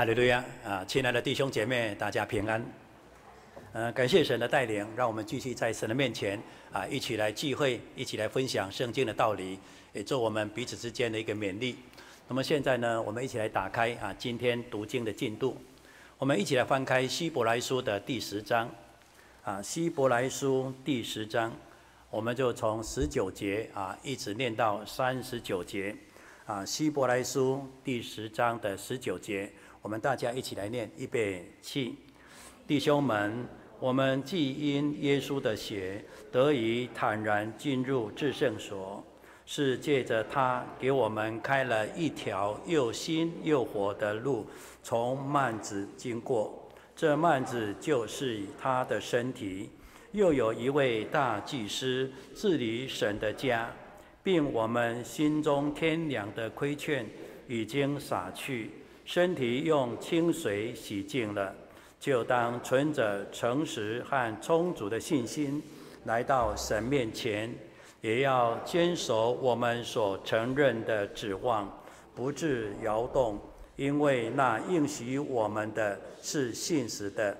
哈利路亚啊！亲爱的弟兄姐妹，大家平安。呃，感谢神的带领，让我们继续在神的面前啊，一起来聚会，一起来分享圣经的道理，也做我们彼此之间的一个勉励。那么现在呢，我们一起来打开啊，今天读经的进度。我们一起来翻开希伯来书的第十章啊，希伯来书第十章，我们就从十九节啊，一直念到三十九节啊，希伯来书第十章的十九节。我们大家一起来念，预备起，弟兄们，我们既因耶稣的血得以坦然进入至圣所，是借着他给我们开了一条又新又活的路，从幔子经过。这幔子就是他的身体。又有一位大祭司治理神的家，并我们心中天良的亏欠已经洒去。身体用清水洗净了，就当存着诚实和充足的信心来到神面前，也要坚守我们所承认的指望，不致摇动，因为那应许我们的是信实的。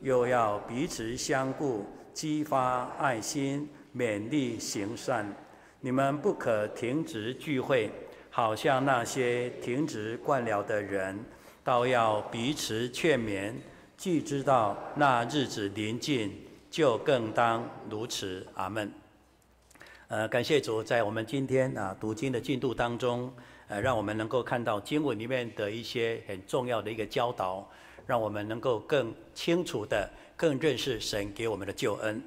又要彼此相顾，激发爱心，勉励行善。你们不可停止聚会。好像那些停止惯了的人，倒要彼此劝勉。既知道那日子临近，就更当如此。阿门。呃，感谢主，在我们今天啊读经的进度当中，呃，让我们能够看到经文里面的一些很重要的一个教导，让我们能够更清楚的、更认识神给我们的救恩。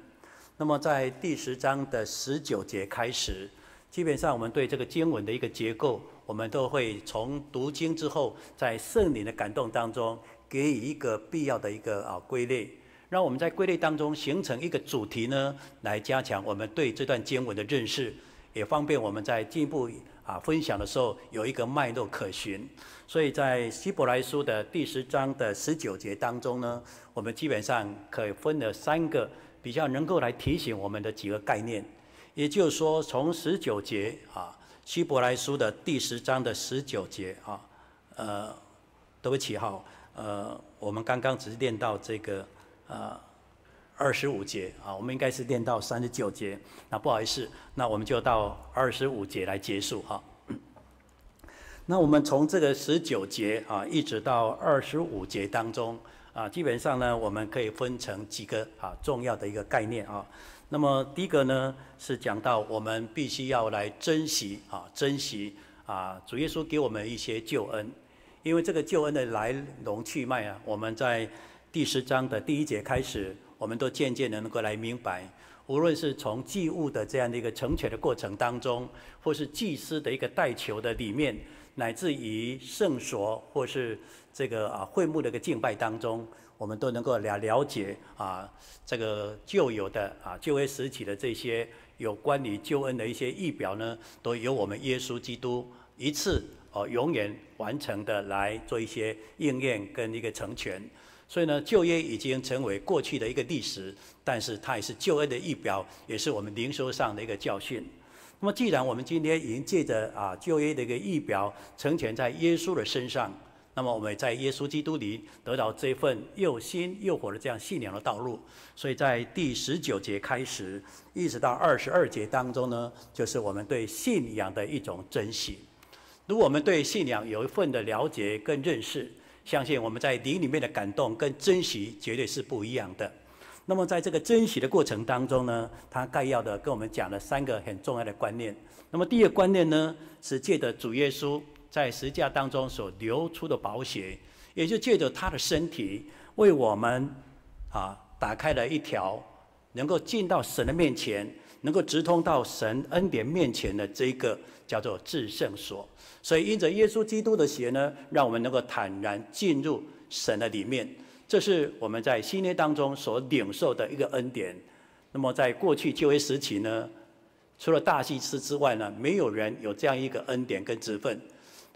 那么，在第十章的十九节开始。基本上，我们对这个经文的一个结构，我们都会从读经之后，在圣灵的感动当中，给予一个必要的一个啊归类，让我们在归类当中形成一个主题呢，来加强我们对这段经文的认识，也方便我们在进一步啊分享的时候有一个脉络可循。所以在希伯来书的第十章的十九节当中呢，我们基本上可以分了三个比较能够来提醒我们的几个概念。也就是说，从十九节啊，希伯来书的第十章的十九节啊，呃，对不起哈，呃，我们刚刚只是念到这个呃二十五节啊，我们应该是念到三十九节，那不好意思，那我们就到二十五节来结束哈。那我们从这个十九节啊，一直到二十五节当中啊，基本上呢，我们可以分成几个啊重要的一个概念啊。那么第一个呢，是讲到我们必须要来珍惜啊，珍惜啊，主耶稣给我们一些救恩，因为这个救恩的来龙去脉啊，我们在第十章的第一节开始，我们都渐渐的能够来明白，无论是从祭物的这样的一个成全的过程当中，或是祭司的一个代求的里面，乃至于圣所或是这个啊会幕的一个敬拜当中。我们都能够了了解啊，这个旧有的啊旧约时期的这些有关于救恩的一些预表呢，都由我们耶稣基督一次哦永远完成的来做一些应验跟一个成全。所以呢，旧约已经成为过去的一个历史，但是它也是旧恩的预表，也是我们灵修上的一个教训。那么，既然我们今天已经借着啊旧约的一个预表成全在耶稣的身上。那么我们在耶稣基督里得到这份又新又活的这样信仰的道路，所以在第十九节开始，一直到二十二节当中呢，就是我们对信仰的一种珍惜。如果我们对信仰有一份的了解跟认识，相信我们在灵里面的感动跟珍惜绝对是不一样的。那么在这个珍惜的过程当中呢，他概要的跟我们讲了三个很重要的观念。那么第一个观念呢，是借着主耶稣。在十架当中所流出的宝血，也就借着他的身体为我们啊打开了一条能够进到神的面前，能够直通到神恩典面前的这一个叫做至圣所。所以因着耶稣基督的血呢，让我们能够坦然进入神的里面。这是我们在新约当中所领受的一个恩典。那么在过去旧约时期呢，除了大祭司之外呢，没有人有这样一个恩典跟职分。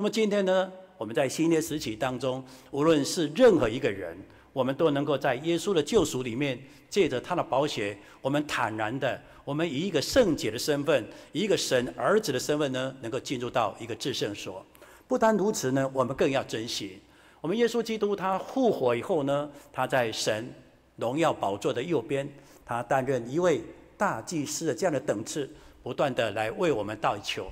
那么今天呢，我们在新约时期当中，无论是任何一个人，我们都能够在耶稣的救赎里面，借着他的宝血，我们坦然的，我们以一个圣洁的身份，以一个神儿子的身份呢，能够进入到一个至圣所。不单如此呢，我们更要珍惜。我们耶稣基督他复活以后呢，他在神荣耀宝座的右边，他担任一位大祭司的这样的等次，不断的来为我们代求，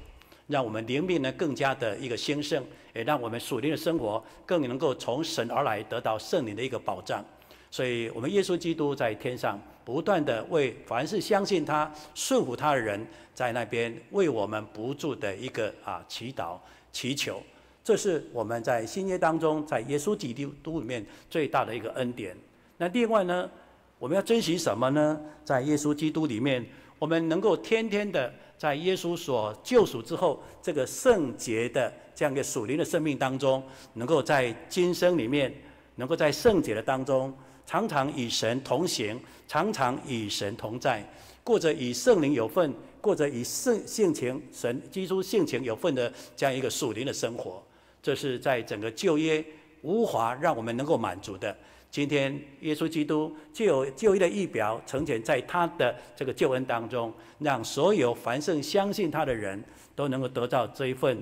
让我们灵命呢更加的一个兴盛，也让我们属灵的生活更能够从神而来得到圣灵的一个保障。所以，我们耶稣基督在天上不断的为凡是相信他、顺服他的人，在那边为我们不住的一个啊祈祷、祈求。这是我们在新约当中，在耶稣基督里面最大的一个恩典。那另外呢，我们要珍惜什么呢？在耶稣基督里面，我们能够天天的在耶稣所救赎之后，这个圣洁的这样一个属灵的生命当中，能够在今生里面，能够在圣洁的当中，常常与神同行，常常与神同在，过着与圣灵有份，过着与圣性情神基督性情有份的这样一个属灵的生活。这是在整个旧约无法让我们能够满足的。今天耶稣基督就有旧约的预表呈现在他的这个救恩当中，让所有凡圣相信他的人都能够得到这一份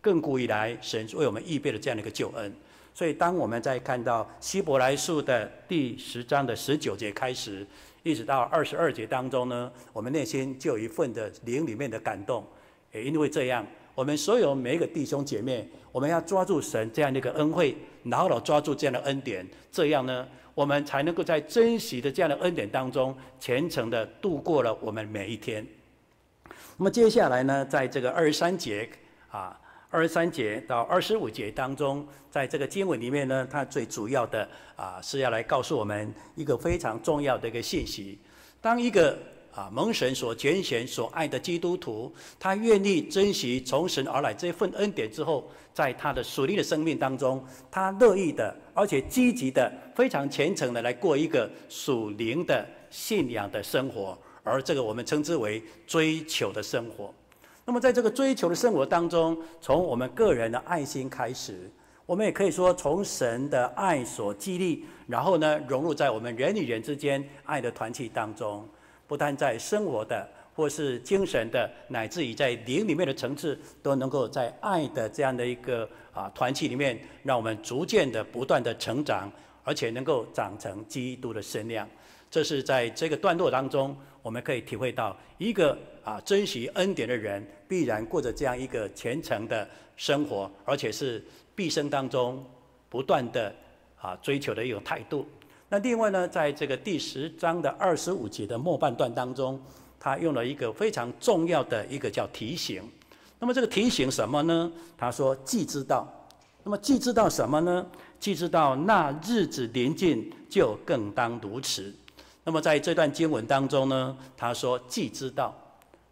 更古以来神为我们预备的这样的一个救恩。所以，当我们在看到希伯来书的第十章的十九节开始，一直到二十二节当中呢，我们内心就有一份的灵里面的感动。也因为这样。我们所有每一个弟兄姐妹，我们要抓住神这样的一个恩惠，牢牢抓住这样的恩典，这样呢，我们才能够在珍惜的这样的恩典当中，虔诚的度过了我们每一天。那么接下来呢，在这个二十三节啊，二十三节到二十五节当中，在这个经文里面呢，它最主要的啊是要来告诉我们一个非常重要的一个信息，当一个。啊，蒙神所拣选、所爱的基督徒，他愿意珍惜从神而来这份恩典之后，在他的属灵的生命当中，他乐意的，而且积极的、非常虔诚的来过一个属灵的信仰的生活，而这个我们称之为追求的生活。那么，在这个追求的生活当中，从我们个人的爱心开始，我们也可以说从神的爱所激励，然后呢，融入在我们人与人之间爱的团契当中。不但在生活的，或是精神的，乃至于在灵里面的层次，都能够在爱的这样的一个啊团契里面，让我们逐渐的不断的成长，而且能够长成基督的身量。这是在这个段落当中，我们可以体会到一个啊珍惜恩典的人，必然过着这样一个虔诚的生活，而且是毕生当中不断的啊追求的一种态度。那另外呢，在这个第十章的二十五节的末半段当中，他用了一个非常重要的一个叫提醒。那么这个提醒什么呢？他说：“既知道，那么既知道什么呢？既知道那日子临近，就更当如此。”那么在这段经文当中呢，他说：“既知道，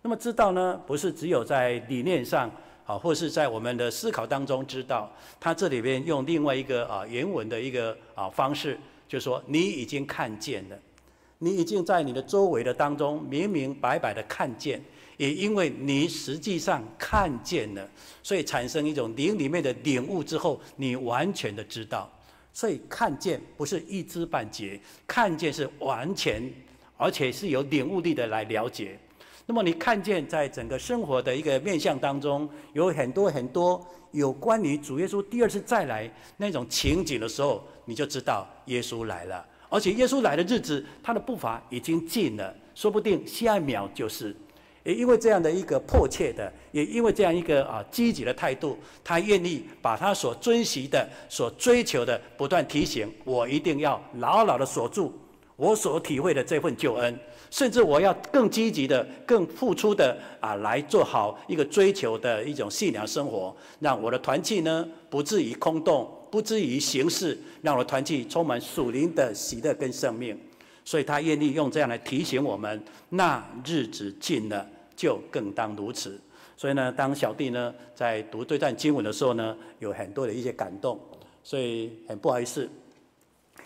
那么知道呢，不是只有在理念上啊，或是在我们的思考当中知道。他这里边用另外一个啊原文的一个啊方式。”就说，你已经看见了，你已经在你的周围的当中明明白白的看见，也因为你实际上看见了，所以产生一种灵里面的领悟之后，你完全的知道。所以看见不是一知半解，看见是完全，而且是有领悟力的来了解。那么你看见在整个生活的一个面向当中，有很多很多有关于主耶稣第二次再来那种情景的时候。你就知道耶稣来了，而且耶稣来的日子，他的步伐已经近了，说不定下一秒就是。也因为这样的一个迫切的，也因为这样一个啊积极的态度，他愿意把他所珍惜的、所追求的，不断提醒我，一定要牢牢的锁住我所体会的这份救恩，甚至我要更积极的、更付出的啊，来做好一个追求的一种信仰生活，让我的团契呢不至于空洞。不至于形式，让我团契充满属灵的喜乐跟生命，所以他愿意用这样来提醒我们，那日子近了，就更当如此。所以呢，当小弟呢在读这段经文的时候呢，有很多的一些感动，所以很不好意思，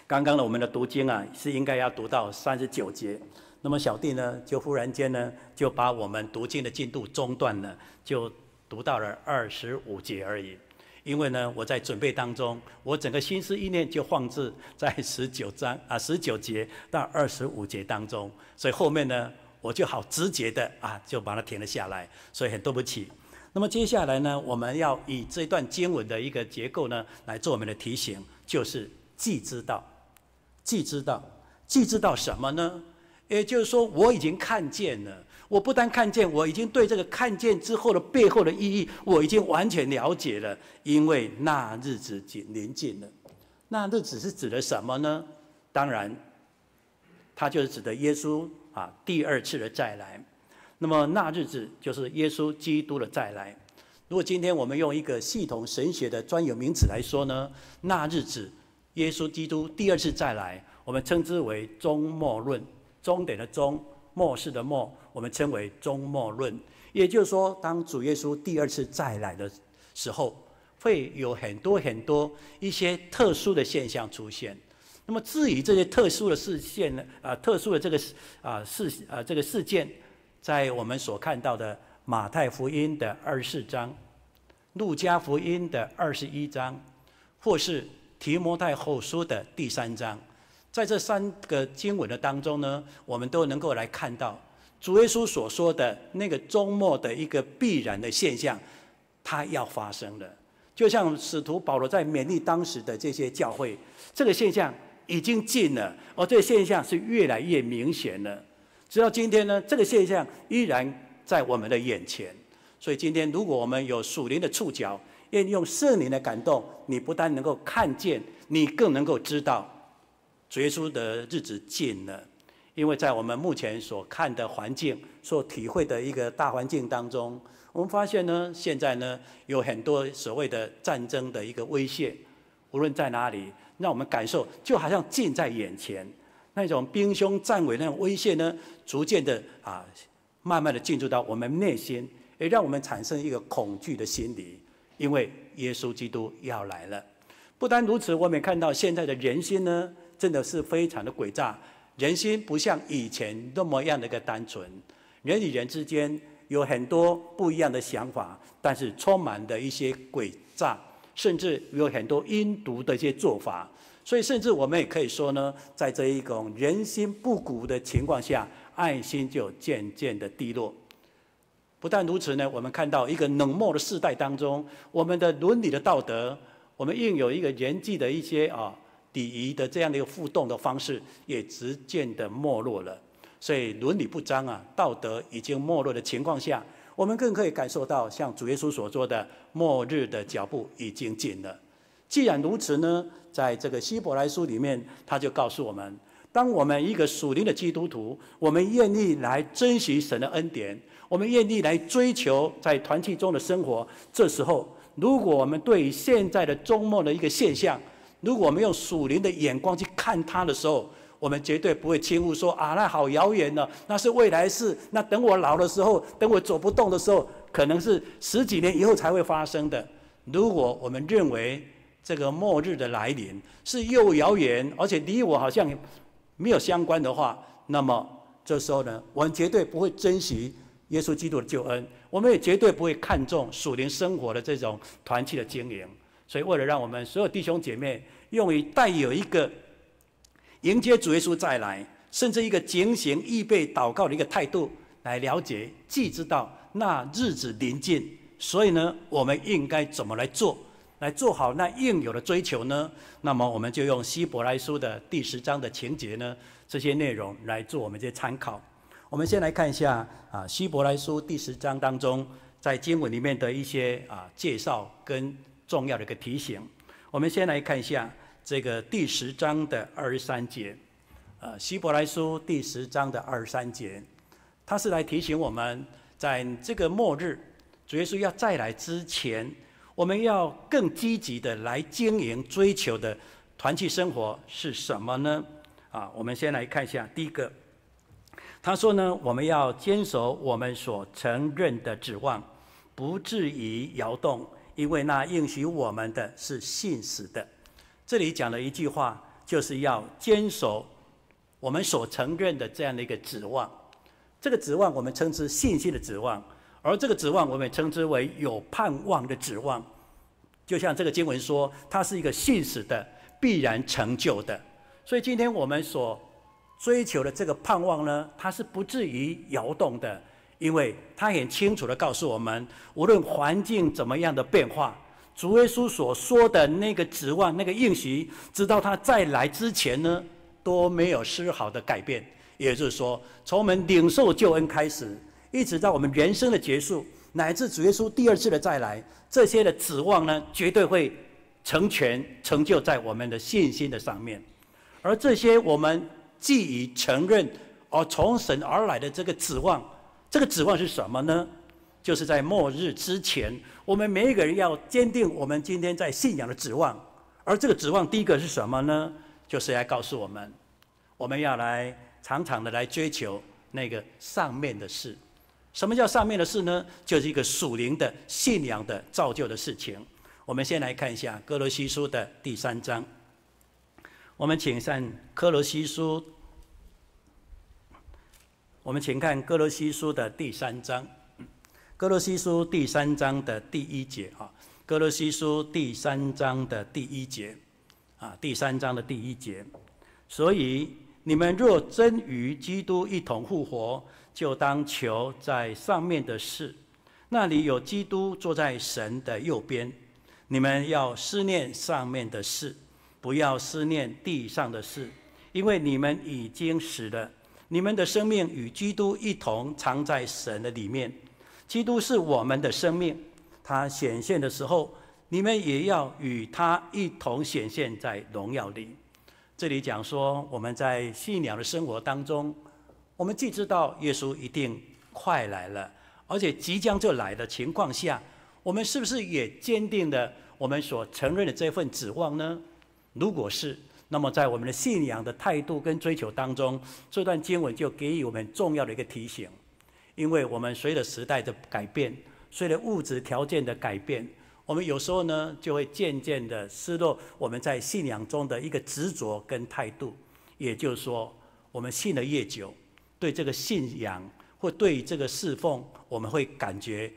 刚刚呢我们的读经啊是应该要读到三十九节，那么小弟呢就忽然间呢就把我们读经的进度中断了，就读到了二十五节而已。因为呢，我在准备当中，我整个心思意念就放置在十九章啊十九节到二十五节当中，所以后面呢，我就好直接的啊就把它停了下来，所以很对不起。那么接下来呢，我们要以这段经文的一个结构呢，来做我们的提醒，就是既知道，既知道，既知道什么呢？也就是说，我已经看见了。我不但看见，我已经对这个看见之后的背后的意义，我已经完全了解了。因为那日子近临近了，那日子是指的什么呢？当然，它就是指的耶稣啊第二次的再来。那么那日子就是耶稣基督的再来。如果今天我们用一个系统神学的专有名词来说呢，那日子耶稣基督第二次再来，我们称之为终末论，终点的终。末世的末，我们称为终末论。也就是说，当主耶稣第二次再来的时候，会有很多很多一些特殊的现象出现。那么，至于这些特殊的事件呢？啊，特殊的这个啊事啊这个事件，在我们所看到的马太福音的二十四章、路加福音的二十一章，或是提摩太后书的第三章。在这三个经文的当中呢，我们都能够来看到主耶稣所说的那个周末的一个必然的现象，它要发生了。就像使徒保罗在勉励当时的这些教会，这个现象已经近了，而这个现象是越来越明显了。直到今天呢，这个现象依然在我们的眼前。所以今天，如果我们有属灵的触角，愿用圣灵的感动，你不但能够看见，你更能够知道。主耶稣的日子近了，因为在我们目前所看的环境、所体会的一个大环境当中，我们发现呢，现在呢有很多所谓的战争的一个威胁，无论在哪里，让我们感受就好像近在眼前，那种兵凶战危那种威胁呢，逐渐的啊，慢慢的进入到我们内心，也让我们产生一个恐惧的心理，因为耶稣基督要来了。不单如此，我们也看到现在的人心呢。真的是非常的诡诈，人心不像以前那么样的一个单纯，人与人之间有很多不一样的想法，但是充满的一些诡诈，甚至有很多阴毒的一些做法，所以甚至我们也可以说呢，在这一种人心不古的情况下，爱心就渐渐的低落。不但如此呢，我们看到一个冷漠的世代当中，我们的伦理的道德，我们应有一个人际的一些啊。礼仪的这样的一个互动的方式也逐渐的没落了，所以伦理不彰啊，道德已经没落的情况下，我们更可以感受到，像主耶稣所说的，末日的脚步已经近了。既然如此呢，在这个希伯来书里面，他就告诉我们，当我们一个属灵的基督徒，我们愿意来珍惜神的恩典，我们愿意来追求在团契中的生活，这时候，如果我们对现在的周末的一个现象，如果我们用属灵的眼光去看它的时候，我们绝对不会轻忽说啊，那好遥远呢，那是未来事。那等我老的时候，等我走不动的时候，可能是十几年以后才会发生的。如果我们认为这个末日的来临是又遥远，而且离我好像没有相关的话，那么这时候呢，我们绝对不会珍惜耶稣基督的救恩，我们也绝对不会看重属灵生活的这种团契的经营。所以，为了让我们所有弟兄姐妹用于带有一个迎接主耶稣再来，甚至一个警醒、预备、祷告的一个态度来了解，既知道那日子临近，所以呢，我们应该怎么来做，来做好那应有的追求呢？那么，我们就用希伯来书的第十章的情节呢，这些内容来做我们这些参考。我们先来看一下啊，希伯来书第十章当中，在经文里面的一些啊介绍跟。重要的一个提醒，我们先来看一下这个第十章的二十三节，呃，希伯来书第十章的二十三节，它是来提醒我们，在这个末日，主耶稣要再来之前，我们要更积极的来经营、追求的团契生活是什么呢？啊，我们先来看一下第一个，他说呢，我们要坚守我们所承认的指望，不至于摇动。因为那应许我们的是信实的，这里讲了一句话，就是要坚守我们所承认的这样的一个指望。这个指望我们称之信心的指望，而这个指望我们称之为有盼望的指望。就像这个经文说，它是一个信实的、必然成就的。所以今天我们所追求的这个盼望呢，它是不至于摇动的，因为他很清楚地告诉我们，无论环境怎么样的变化，主耶稣所说的那个指望、那个应许，直到他再来之前呢，都没有丝毫的改变。也就是说，从我们领受救恩开始，一直到我们人生的结束，乃至主耶稣第二次的再来，这些的指望呢，绝对会成全、成就在我们的信心的上面。而这些我们既已承认。而从神而来的这个指望，这个指望是什么呢？就是在末日之前，我们每一个人要坚定我们今天在信仰的指望。而这个指望，第一个是什么呢？就是来告诉我们，我们要来常常的来追求那个上面的事。什么叫上面的事呢？就是一个属灵的信仰的造就的事情。我们先来看一下哥罗西书的第三章。我们请上哥罗西书。我们请看《哥罗西书》的第三章，《哥罗西书》第三章的第一节啊，《哥罗西书》第三章的第一节啊，第三章的第一节。所以你们若真与基督一同复活，就当求在上面的事，那里有基督坐在神的右边。你们要思念上面的事，不要思念地上的事，因为你们已经死了。你们的生命与基督一同藏在神的里面，基督是我们的生命，他显现的时候，你们也要与他一同显现在荣耀里。这里讲说，我们在信仰的生活当中，我们既知道耶稣一定快来了，而且即将就来的情况下，我们是不是也坚定了我们所承认的这份指望呢？如果是，那么，在我们的信仰的态度跟追求当中，这段经文就给予我们重要的一个提醒，因为我们随着时代的改变，随着物质条件的改变，我们有时候呢就会渐渐的失落我们在信仰中的一个执着跟态度。也就是说，我们信的越久，对这个信仰或对这个侍奉，我们会感觉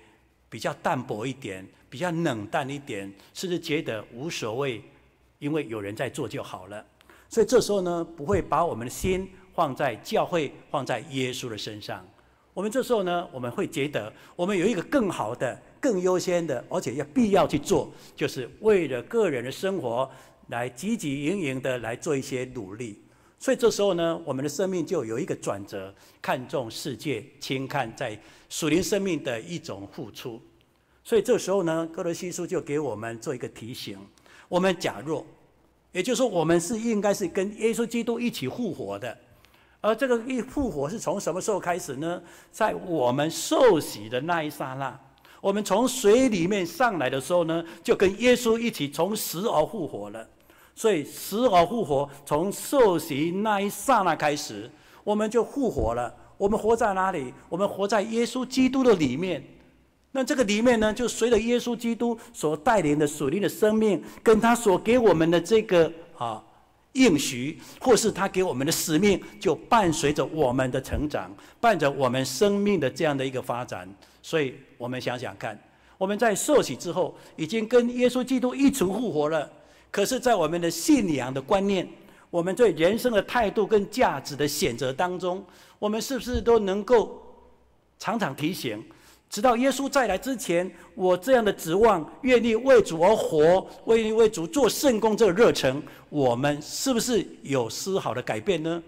比较淡薄一点，比较冷淡一点，甚至觉得无所谓。因为有人在做就好了，所以这时候呢，不会把我们的心放在教会、放在耶稣的身上。我们这时候呢，我们会觉得我们有一个更好的、更优先的，而且要必要去做，就是为了个人的生活来汲汲营营的来做一些努力。所以这时候呢，我们的生命就有一个转折，看重世界，轻看在属灵生命的一种付出。所以这时候呢，歌罗西书就给我们做一个提醒。我们假若，也就是说，我们是应该是跟耶稣基督一起复活的，而这个一复活是从什么时候开始呢？在我们受洗的那一刹那，我们从水里面上来的时候呢，就跟耶稣一起从死而复活了。所以死而复活，从受洗那一刹那开始，我们就复活了。我们活在哪里？我们活在耶稣基督的里面。那这个里面呢，就随着耶稣基督所带领的属灵的生命，跟他所给我们的这个啊应许，或是他给我们的使命，就伴随着我们的成长，伴着我们生命的这样的一个发展。所以我们想想看，我们在受洗之后，已经跟耶稣基督一同复活了。可是，在我们的信仰的观念，我们对人生的态度跟价值的选择当中，我们是不是都能够常常提醒？直到耶稣再来之前，我这样的指望，愿意为主而活，愿意为主做圣工，这个热忱，我们是不是有丝毫的改变呢？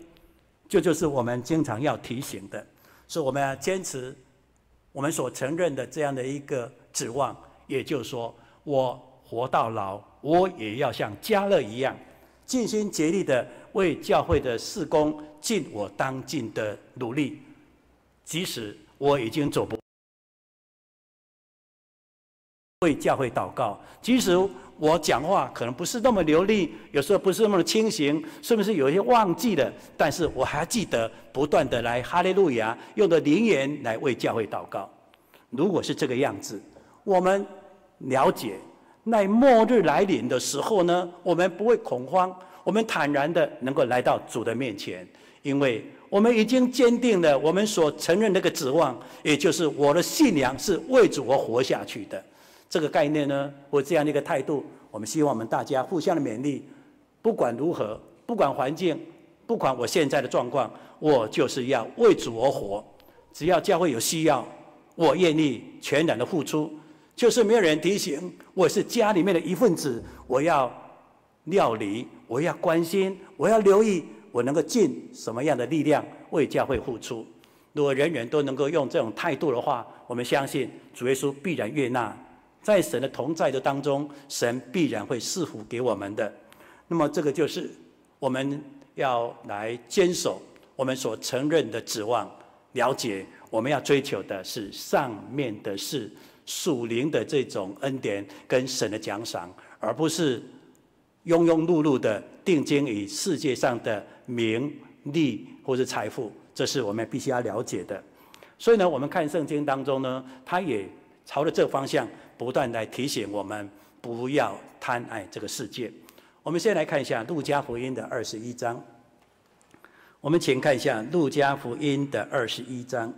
这就，是我们经常要提醒的，是我们要坚持我们所承认的这样的一个指望。也就是说，我活到老，我也要像加勒一样，尽心竭力的为教会的事工尽我当尽的努力，即使我已经走不。为教会祷告，即使我讲话可能不是那么流利，有时候不是那么的清醒，是不是有些忘记了？但是我还记得不断的来哈利路亚，用的灵言来为教会祷告。如果是这个样子，我们了解，那末日来临的时候呢，我们不会恐慌，我们坦然的能够来到主的面前，因为我们已经坚定了我们所承认那个指望，也就是我的信仰是为主而活下去的。这个概念呢，或这样的一个态度，我们希望我们大家互相的勉励。不管如何，不管环境，不管我现在的状况，我就是要为主而活。只要教会有需要，我愿意全然的付出。就是没有人提醒，我是家里面的一份子，我要料理，我要关心，我要留意，我能够尽什么样的力量为教会付出。如果人人都能够用这种态度的话，我们相信主耶稣必然悦纳，在神的同在的当中，神必然会赐福给我们的。那么这个就是我们要来坚守我们所承认的指望，了解我们要追求的是上面的事，属灵的这种恩典跟神的奖赏，而不是庸庸碌碌的定睛于世界上的名利或是财富。这是我们必须要了解的，所以呢，我们看圣经当中呢，他也朝着这个方向不断来提醒我们，不要贪爱这个世界。我们先来看一下路加福音的二十一章，我们请看一下路加福音的二十一章，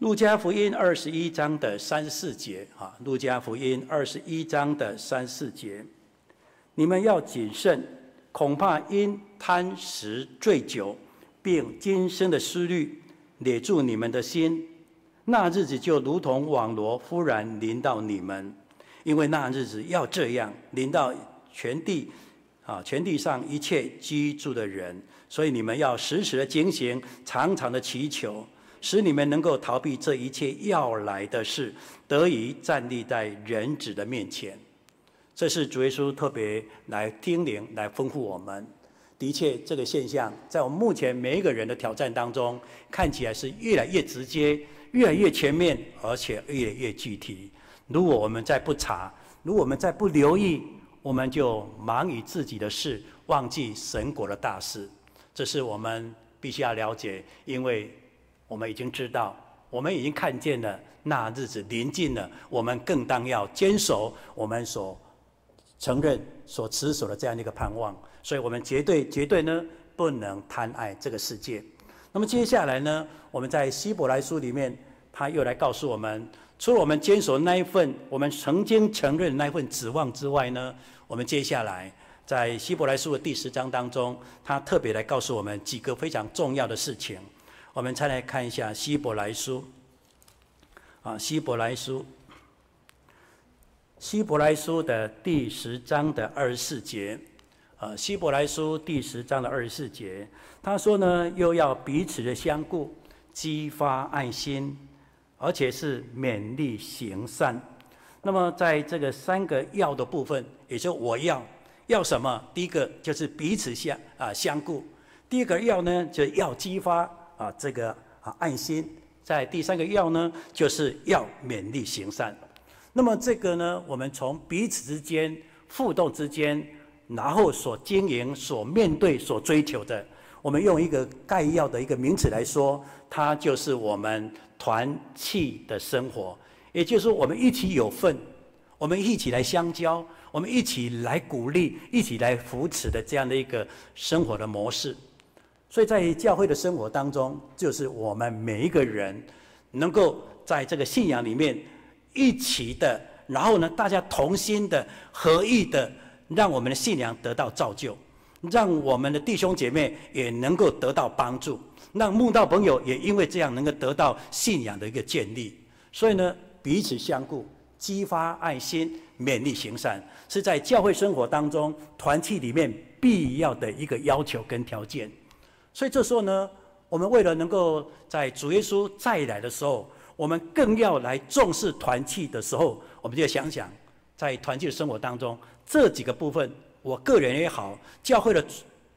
路加福音二十一章的三四节啊，路加福音二十一章的三四节，你们要谨慎，恐怕因贪食醉酒。并今生的思虑捏住你们的心，那日子就如同网罗忽然临到你们，因为那日子要这样临到全地，啊，全地上一切居住的人，所以你们要时时的警醒，常常的祈求，使你们能够逃避这一切要来的事，得以站立在人子的面前。这是主耶稣特别来叮咛、来吩咐我们。的确，这个现象在我们目前每一个人的挑战当中，看起来是越来越直接、越来越全面，而且越来越具体。如果我们再不查，如果我们再不留意，我们就忙于自己的事，忘记神国的大事。这是我们必须要了解，因为我们已经知道，我们已经看见了那日子临近了，我们更当要坚守我们所承认、所持守的这样的一个盼望。所以我们绝对绝对呢不能贪爱这个世界。那么接下来呢，我们在希伯来书里面，他又来告诉我们，除了我们坚守那一份我们曾经承认那一份指望之外呢，我们接下来在希伯来书的第十章当中，他特别来告诉我们几个非常重要的事情。我们再来看一下希伯来书，啊，希伯来书，希伯来书的第十章的二十四节。呃，希伯来书第十章的二十四节，他说呢，又要彼此的相顾，激发爱心，而且是勉励行善。那么在这个三个要的部分，也就我要要什么？第一个就是彼此相啊相顾，第二个要呢，就要激发啊这个啊爱心，在第三个要呢，就是要勉励行善。那么这个呢，我们从彼此之间互动之间。然后所经营、所面对、所追求的，我们用一个概要的一个名词来说，它就是我们团契的生活，也就是我们一起有份，我们一起来相交，我们一起来鼓励、一起来扶持的这样的一个生活的模式。所以在教会的生活当中，就是我们每一个人能够在这个信仰里面一起的，然后呢，大家同心的、合意的。让我们的信仰得到造就，让我们的弟兄姐妹也能够得到帮助，让慕道朋友也因为这样能够得到信仰的一个建立。所以呢，彼此相顾，激发爱心，勉励行善，是在教会生活当中团契里面必要的一个要求跟条件。所以这时候呢，我们为了能够在主耶稣再来的时候，我们更要来重视团契的时候，我们就想想，在团契的生活当中。这几个部分，我个人也好，教会的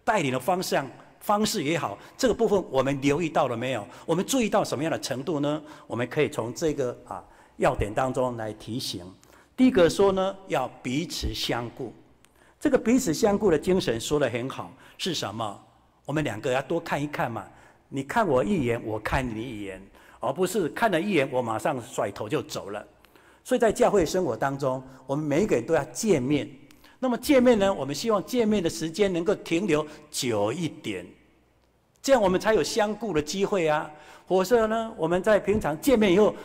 带领的方向方式也好，这个部分我们留意到了没有？我们注意到什么样的程度呢？我们可以从这个啊要点当中来提醒。第一个说呢，要彼此相顾。这个彼此相顾的精神说得很好，是什么？我们两个要多看一看嘛。你看我一眼，我看你一眼，而不是看了一眼，我马上甩头就走了。所以在教会生活当中，我们每一个人都要见面。那么见面呢，我们希望见面的时间能够停留久一点，这样我们才有相顾的机会啊。否则呢，我们在平常见面以后，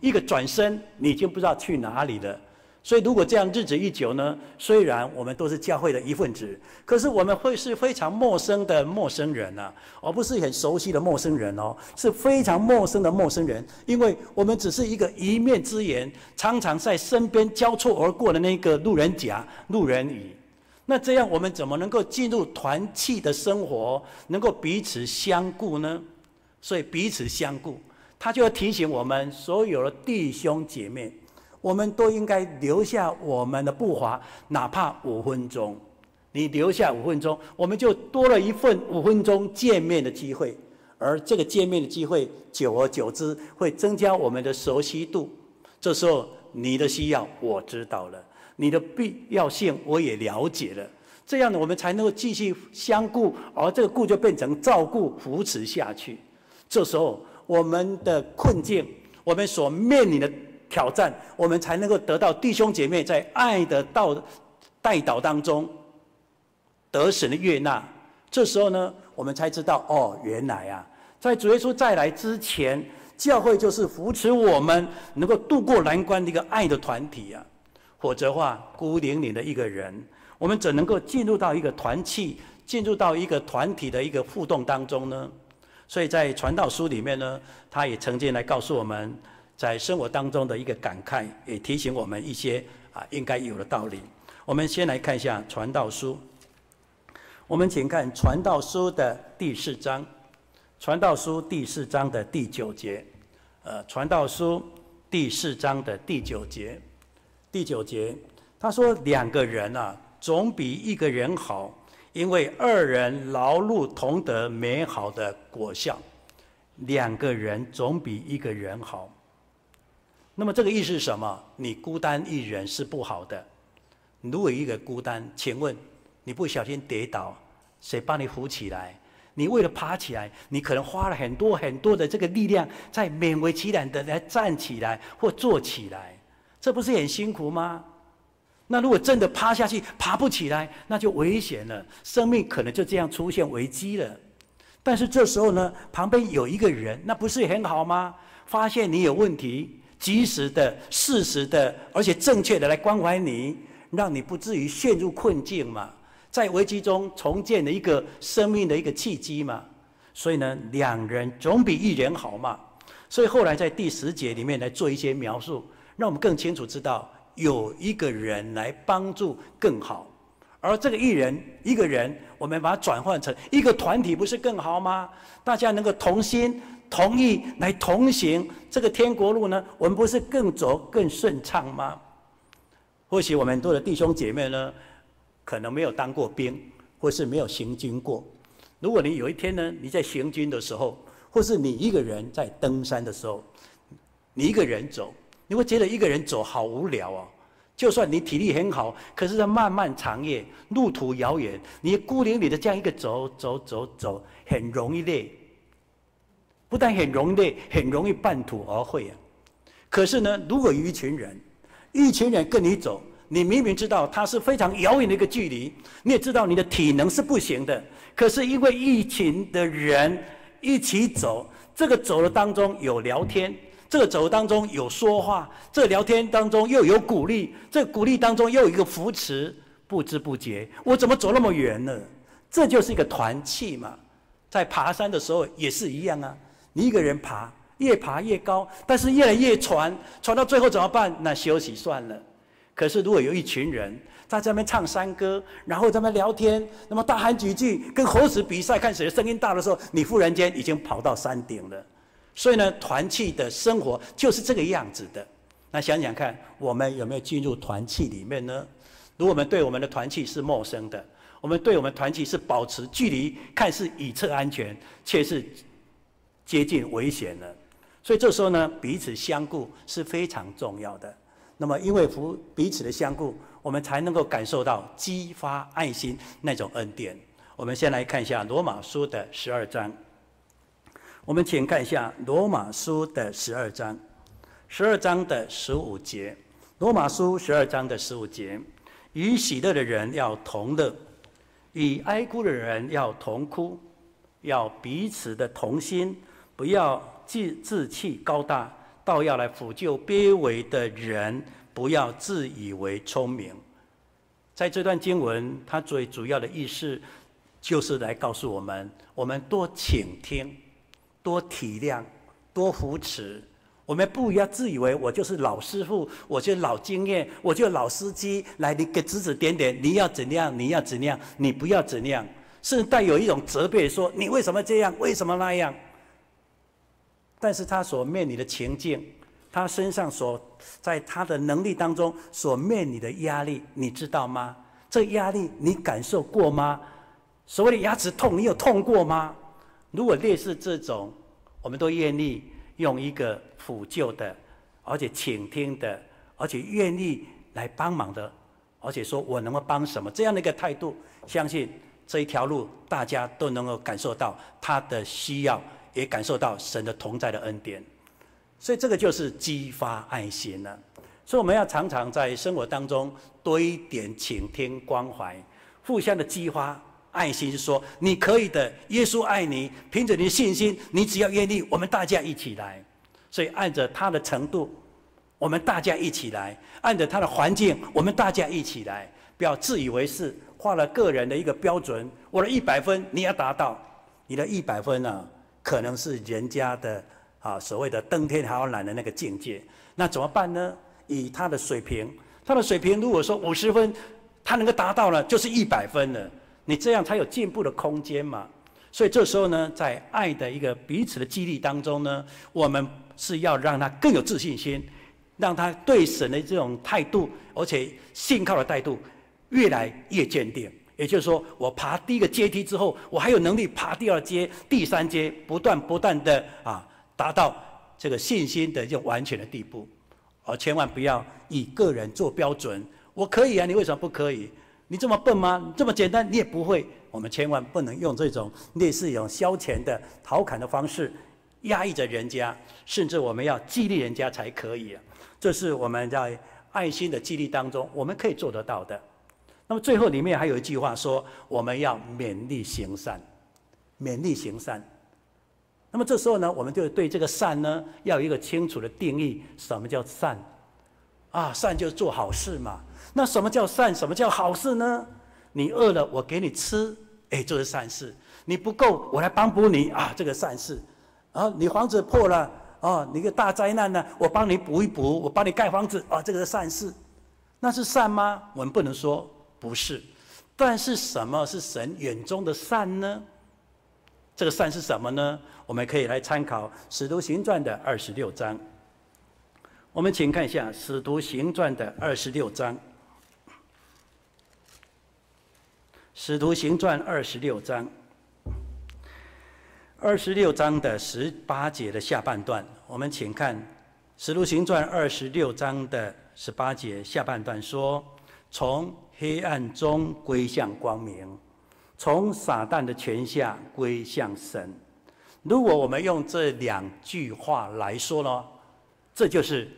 一个转身，你就不知道去哪里了。所以，如果这样日子一久呢，虽然我们都是教会的一份子，可是我们会是非常陌生的陌生人啊，而不是很熟悉的陌生人哦，是非常陌生的陌生人，因为我们只是一个一面之缘，常常在身边交错而过的那个路人甲、路人乙。那这样，我们怎么能够进入团契的生活，能够彼此相顾呢？所以，彼此相顾，他就要提醒我们所有的弟兄姐妹。我们都应该留下我们的步伐，哪怕五分钟。你留下五分钟，我们就多了一份五分钟见面的机会。而这个见面的机会，久而久之会增加我们的熟悉度。这时候，你的需要我知道了，你的必要性我也了解了。这样呢，我们才能够继续相顾，而这个顾就变成照顾、扶持下去。这时候，我们的困境，我们所面临的。挑战，我们才能够得到弟兄姐妹在爱的道带导当中得神的悦纳。这时候呢，我们才知道哦，原来啊，在主耶稣再来之前，教会就是扶持我们能够度过难关的一个爱的团体啊。否则话，孤零零的一个人，我们怎能够进入到一个团契，进入到一个团体的一个互动当中呢？所以在传道书里面呢，他也曾经来告诉我们。在生活当中的一个感慨，也提醒我们一些啊应该有的道理。我们先来看一下《传道书》，我们请看《传道书》的第四章，《传道书》第四章的第九节。呃，《传道书》第四章的第九节，第九节他说：“两个人啊，总比一个人好，因为二人劳碌同得美好的果效。两个人总比一个人好。”那么这个意思是什么？你孤单一人是不好的。如果一个孤单，请问你不小心跌倒，谁帮你扶起来？你为了爬起来，你可能花了很多很多的这个力量，在勉为其难的来站起来或坐起来，这不是很辛苦吗？那如果真的趴下去爬不起来，那就危险了，生命可能就这样出现危机了。但是这时候呢，旁边有一个人，那不是很好吗？发现你有问题。及时的、适时的，而且正确的来关怀你，让你不至于陷入困境嘛，在危机中重建了一个生命的一个契机嘛。所以呢，两人总比一人好嘛。所以后来在第十节里面来做一些描述，让我们更清楚知道有一个人来帮助更好，而这个一人一个人，我们把它转换成一个团体，不是更好吗？大家能够同心。同意来同行这个天国路呢，我们不是更走更顺畅吗？或许我们很多的弟兄姐妹呢，可能没有当过兵，或是没有行军过。如果你有一天呢，你在行军的时候，或是你一个人在登山的时候，你一个人走，你会觉得一个人走好无聊哦。就算你体力很好，可是在漫漫长夜，路途遥远，你孤零零的这样一个走走走走，很容易累。不但很容易，很容易半途而废啊！可是呢，如果有一群人，一群人跟你走，你明明知道它是非常遥远的一个距离，你也知道你的体能是不行的，可是因为一群的人一起走，这个走的当中有聊天，这个走当中有说话，这聊天当中又有鼓励，这鼓励当中又有一个扶持，不知不觉我怎么走那么远呢？这就是一个团契嘛，在爬山的时候也是一样啊。你一个人爬，越爬越高，但是越来越喘，喘到最后怎么办？那休息算了。可是如果有一群人在这边唱山歌，然后在那边聊天，那么大喊几句，跟猴子比赛，看谁的声音大的时候，你忽然间已经跑到山顶了。所以呢，团契的生活就是这个样子的。那想想看，我们有没有进入团契里面呢？如果我们对我们的团契是陌生的，我们对我们团契是保持距离，看似以策安全，却是。接近危险了，所以这时候呢，彼此相顾是非常重要的。那么，因为扶彼此的相顾，我们才能够感受到激发爱心那种恩典。我们先来看一下罗马书的十二章。我们请看一下罗马书的十二章，十二章的十五节。罗马书十二章的十五节：与喜乐的人要同乐，与哀哭的人要同哭，要彼此的同心。不要自自气高大，倒要来辅救卑微的人，不要自以为聪明。在这段经文，它最主要的意思就是来告诉我们：我们多倾听，多体谅，多扶持。我们不要自以为我就是老师傅，我就老经验，我就老司机，来你给指指点点，你要怎样，你要怎样，你不要怎样，是带有一种责备，说你为什么这样，为什么那样？但是他所面临的情境，他身上所在他的能力当中所面临的压力，你知道吗？这压力你感受过吗？所谓的牙齿痛，你有痛过吗？如果类似这种，我们都愿意用一个。辅救的，而且倾听的，而且愿意来帮忙的，而且说我能够帮什么这样的一个态度，相信这一条路大家都能够感受到他的需要，也感受到神的同在的恩典，所以这个就是激发爱心了。所以我们要常常在生活当中多一点倾听关怀，互相的激发爱心，是说你可以的，耶稣爱你，凭着你的信心，你只要愿意，我们大家一起来。所以按着他的程度，我们大家一起来；按着他的环境，我们大家一起来。不要自以为是，画了个人的一个标准。我的一百分你要达到，你的一百分呢、可能是人家的啊所谓的登天还要懒的那个境界。那怎么办呢？以他的水平，他的水平如果说五十分，他能够达到了，就是一百分了。你这样才有进步的空间嘛。所以这时候呢，在爱的一个彼此的激励当中呢，我们是要让他更有自信心，让他对神的这种态度，而且信靠的态度越来越坚定。也就是说，我爬第一个阶梯之后，我还有能力爬第二阶、第三阶，不断不断的啊，达到这个信心的这种完全的地步。而千万不要以个人做标准，我可以啊，你为什么不可以？你这么笨吗？这么简单你也不会？我们千万不能用这种类似一种消遣的调侃的方式压抑着人家，甚至我们要激励人家才可以。这是我们在爱心的激励当中我们可以做得到的。那么最后里面还有一句话说：我们要勉励行善，勉励行善。那么这时候呢，我们就对这个善呢要有一个清楚的定义：什么叫善？啊，善就是做好事嘛。那什么叫善？什么叫好事呢？你饿了，我给你吃，哎，这是善事。你不够，我来帮补你啊，这个善事。啊，你房子破了，啊，你个大灾难呢，我帮你补一补，我帮你盖房子，啊，这个是善事。那是善吗？我们不能说不是。但是什么是神眼中的善呢？这个善是什么呢？我们可以来参考《使徒行传》的二十六章。我们请看一下《使徒行传》的二十六章。使徒行传二十六章，二十六章的十八节的下半段，我们请看使徒行传二十六章的十八节下半段说：从黑暗中归向光明，从撒旦的权下归向神。如果我们用这两句话来说呢，这就是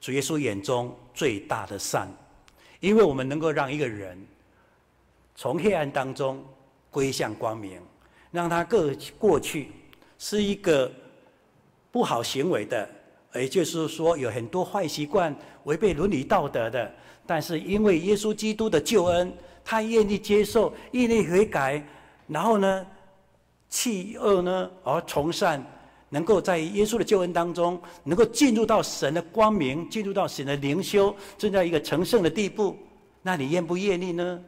主耶稣眼中最大的善，因为我们能够让一个人。从黑暗当中归向光明，让他过过去是一个不好行为的，也就是说有很多坏习惯、违背伦理道德的。但是因为耶稣基督的救恩，他愿意接受、愿意悔改，然后呢弃恶呢而从善，能够在耶稣的救恩当中，能够进入到神的光明，进入到神的灵修，正在一个成圣的地步。那你愿不愿意呢？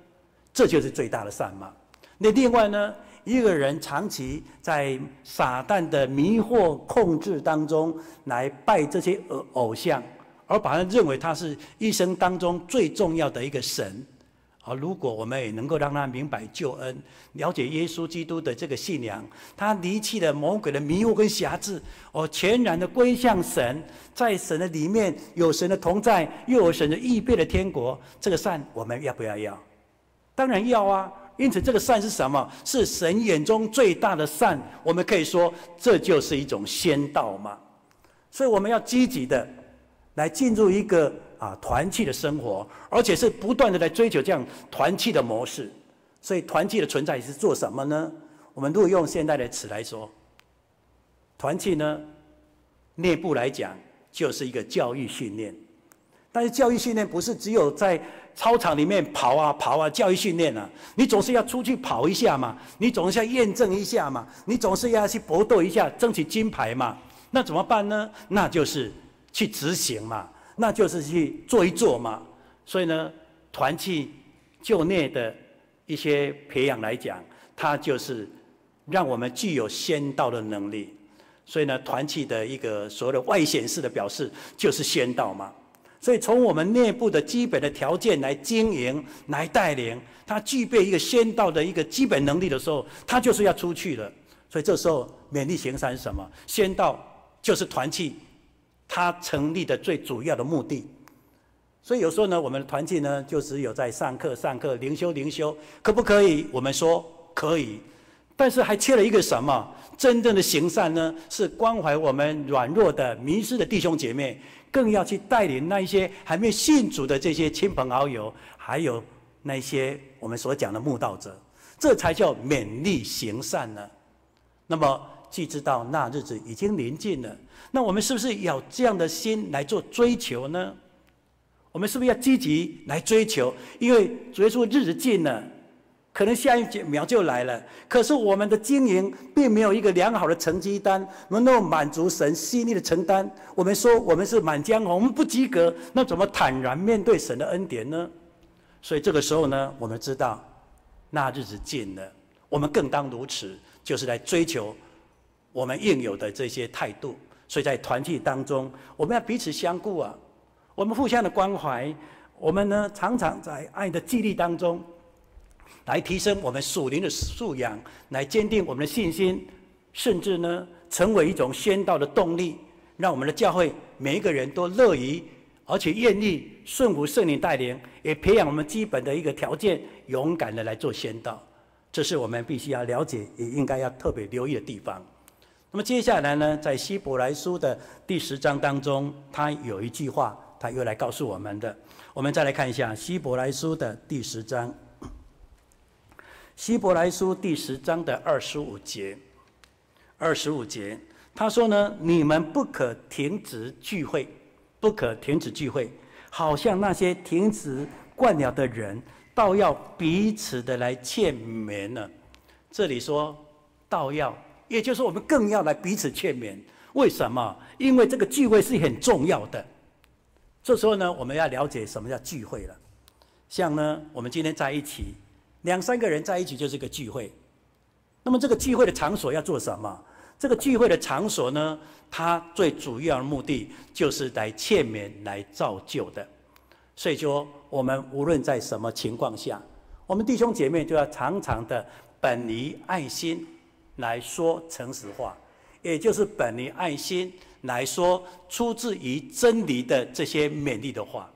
这就是最大的善嘛。那另外呢，一个人长期在撒旦的迷惑控制当中来拜这些偶偶像，而把他认为他是一生当中最重要的一个神。而如果我们也能够让他明白救恩，了解耶稣基督的这个信仰，他离弃了魔鬼的迷惑跟辖制，而全然的归向神，在神的里面有神的同在，又有神的预备的天国，这个善我们要不要要？当然要啊！因此，这个善是什么？是神眼中最大的善。我们可以说，这就是一种先道嘛。所以，我们要积极的来进入一个啊团契的生活，而且是不断的来追求这样团契的模式。所以，团契的存在是做什么呢？我们如果用现代的词来说，团契呢，内部来讲就是一个教育训练。但是教育训练不是只有在操场里面跑啊跑啊，教育训练啊，你总是要出去跑一下嘛，你总是要验证一下嘛，你总是要去搏斗一下，争取金牌嘛。那怎么办呢？那就是去执行嘛，那就是去做一做嘛。所以呢，团契就内的一些培养来讲，它就是让我们具有先导的能力。所以呢，团契的一个所谓的外显式的表示，就是先导嘛。所以，从我们内部的基本的条件来经营、来带领，它具备一个先导的一个基本能力的时候，它就是要出去了。所以这时候勉励行善是什么？先导就是团契，它成立的最主要的目的。所以有时候呢，我们的团契呢，就只有在上课、上课、灵修、灵修，可不可以？我们说可以，但是还缺了一个什么？真正的行善呢，是关怀我们软弱的、迷失的弟兄姐妹。更要去带领那一些还没有信主的这些亲朋好友，还有那些我们所讲的慕道者，这才叫勉励行善呢。那么，既知道那日子已经临近了，那我们是不是有这样的心来做追求呢？我们是不是要积极来追求？因为主耶稣日子近了。可能下一秒就来了，可是我们的经营并没有一个良好的成绩单，能够满足神心意的承担。我们说我们是满江红，我们不及格，那怎么坦然面对神的恩典呢？所以这个时候呢，我们知道那日子近了，我们更当如此，就是来追求我们应有的这些态度。所以在团体当中，我们要彼此相顾啊，我们互相的关怀，我们呢常常在爱的激励当中。来提升我们属灵的素养，来坚定我们的信心，甚至呢，成为一种宣道的动力，让我们的教会每一个人都乐于而且愿意顺服圣灵带领，也培养我们基本的一个条件，勇敢的来做宣道。这是我们必须要了解，也应该要特别留意的地方。那么接下来呢，在希伯来书的第十章当中，他有一句话，他又来告诉我们的。我们再来看一下希伯来书的第十章。希伯来书第十章的二十五节，二十五节，他说呢：“你们不可停止聚会，不可停止聚会，好像那些停止惯了的人，倒要彼此的来劝勉呢。”这里说“倒要”，也就是我们更要来彼此劝勉。为什么？因为这个聚会是很重要的。这时候呢，我们要了解什么叫聚会了。像呢，我们今天在一起。两三个人在一起就是一个聚会，那么这个聚会的场所要做什么？这个聚会的场所呢，它最主要的目的就是来劝勉、来造就的。所以说，我们无论在什么情况下，我们弟兄姐妹就要常常的本于爱心来说诚实话，也就是本于爱心来说出自于真理的这些勉励的话。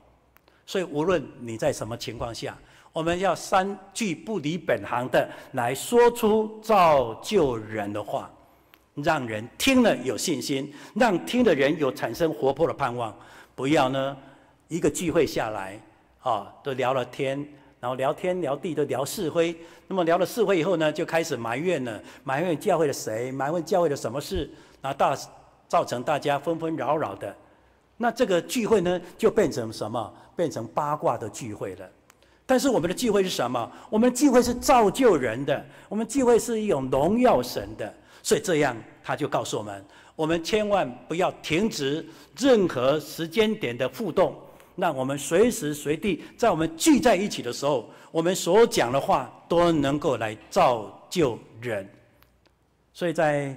所以，无论你在什么情况下，我们要三句不离本行的来说出造就人的话，让人听了有信心，让听的人有产生活泼的盼望。不要呢，一个聚会下来，啊，都聊了天，然后聊天聊地都聊是非。那么聊了是非以后呢，就开始埋怨了，埋怨教会的谁，埋怨教会的什么事，那大造成大家纷纷扰扰的。那这个聚会呢，就变成什么？变成八卦的聚会了。但是我们的聚会是什么？我们聚会是造就人的，我们聚会是一种荣耀神的。所以这样，他就告诉我们：我们千万不要停止任何时间点的互动，让我们随时随地在我们聚在一起的时候，我们所讲的话都能够来造就人。所以在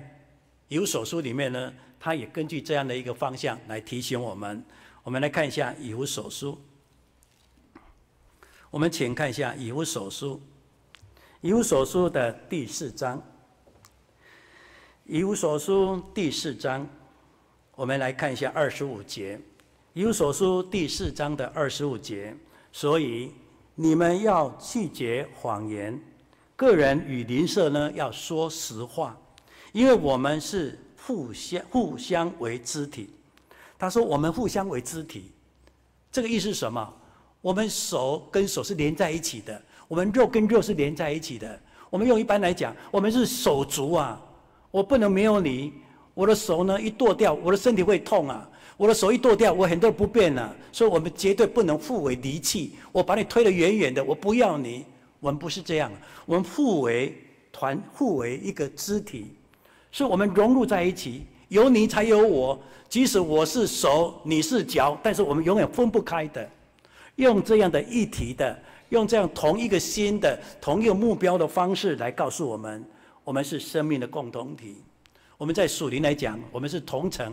以弗所书里面呢，他也根据这样的一个方向来提醒我们。我们来看一下以弗所书。我们请看一下《以弗所书》，《以弗所书》的第四章，《以弗所书》第四章，我们来看一下二十五节，《以所书》第四章的二十五节。所以你们要弃绝谎言，个人与邻舍呢要说实话，因为我们是互相互相为肢体。他说：“我们互相为肢体，这个意思是什么？”我们手跟手是连在一起的，我们肉跟肉是连在一起的。我们用一般来讲，我们是手足啊，我不能没有你。我的手呢一剁掉，我的身体会痛啊。我的手一剁掉，我很多不便了。所以我们绝对不能互为离弃。我把你推得远远的，我不要你。我们不是这样，我们互为团，互为一个肢体，是我们融入在一起，有你才有我。即使我是手，你是脚，但是我们永远分不开的。用这样的议题的，用这样同一个心的、同一个目标的方式来告诉我们，我们是生命的共同体。我们在属灵来讲，我们是同城，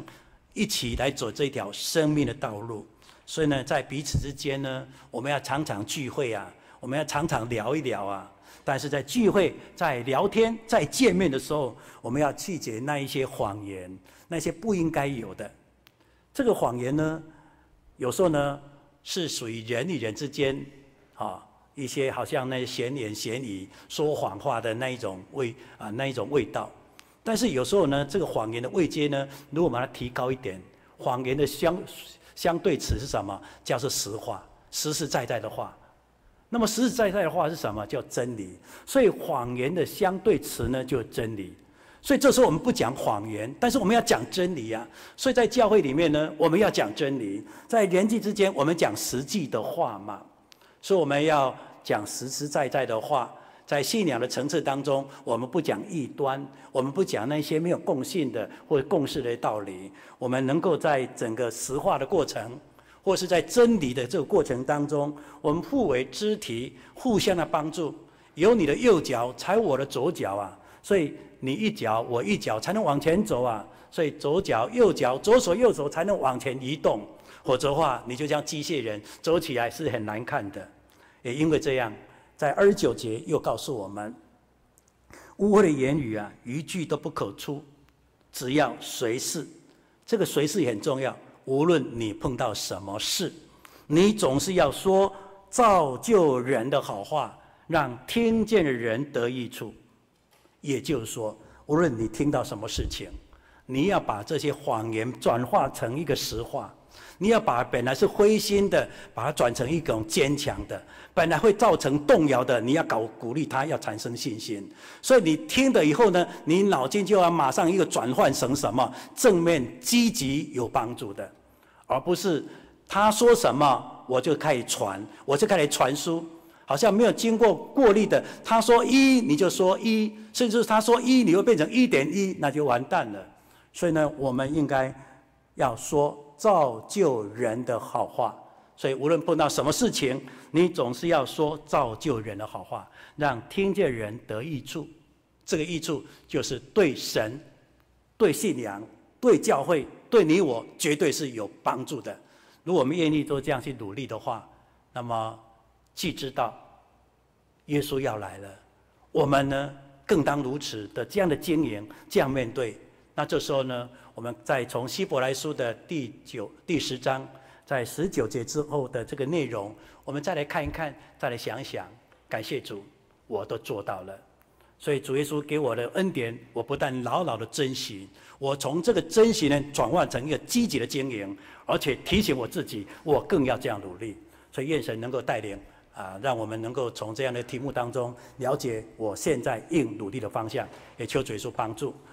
一起来走这条生命的道路。所以呢，在彼此之间呢，我们要常常聚会啊，我们要常常聊一聊啊。但是在聚会、在聊天、在见面的时候，我们要拒绝那一些谎言，那些不应该有的。这个谎言呢，有时候呢，是属于人与人之间，啊，一些好像那些闲言闲语、说谎话的那一种味啊，那一种味道。但是有时候呢，这个谎言的位阶呢，如果把它提高一点，谎言的相相对词是什么？叫做实话，实实在在的话。那么实实在在的话是什么？叫真理。所以谎言的相对词呢，就是真理。所以这时候我们不讲谎言，但是我们要讲真理呀。所以在教会里面呢，我们要讲真理；在人际之间，我们讲实际的话嘛。所以我们要讲实实在在的话。在信仰的层次当中，我们不讲异端，我们不讲那些没有共性的或者共识的道理。我们能够在整个实化的过程，或是在真理的这个过程当中，我们互为肢体，互相的帮助。有你的右脚踩我的左脚啊，所以你一脚我一脚才能往前走啊。所以左脚右脚，左手右手才能往前移动。否则的话，你就像机械人，走起来是很难看的。也因为这样。在二十九节又告诉我们，污秽的言语啊，一句都不可出，只要随事，这个随事也很重要。无论你碰到什么事，你总是要说造就人的好话，让听见的人得益处。也就是说，无论你听到什么事情，你要把这些谎言转化成一个实话。你要把本来是灰心的，把它转成一种坚强的；本来会造成动摇的，你要搞鼓励他，要产生信心。所以你听了以后呢，你脑筋就要马上一个转换成什么正面、积极、有帮助的，而不是他说什么我就开始传，我就开始传输，好像没有经过过滤的。他说一，你就说一，甚至他说一，你会变成一点一，那就完蛋了。所以呢，我们应该要说。造就人的好话，所以无论碰到什么事情，你总是要说造就人的好话，让听见人得益处。这个益处就是对神、对信仰、对教会、对你我，绝对是有帮助的。如果我们愿意都这样去努力的话，那么既知道耶稣要来了，我们呢更当如此的这样的经营，这样面对。那这时候呢，我们再从希伯来书的第九、第十章，在十九节之后的这个内容，我们再来看一看，再来想一想。感谢主，我都做到了。所以主耶稣给我的恩典，我不但牢牢的珍惜，我从这个珍惜呢，转换成一个积极的经营，而且提醒我自己，我更要这样努力。所以愿神能够带领啊，让我们能够从这样的题目当中了解我现在应努力的方向，也求主耶稣帮助。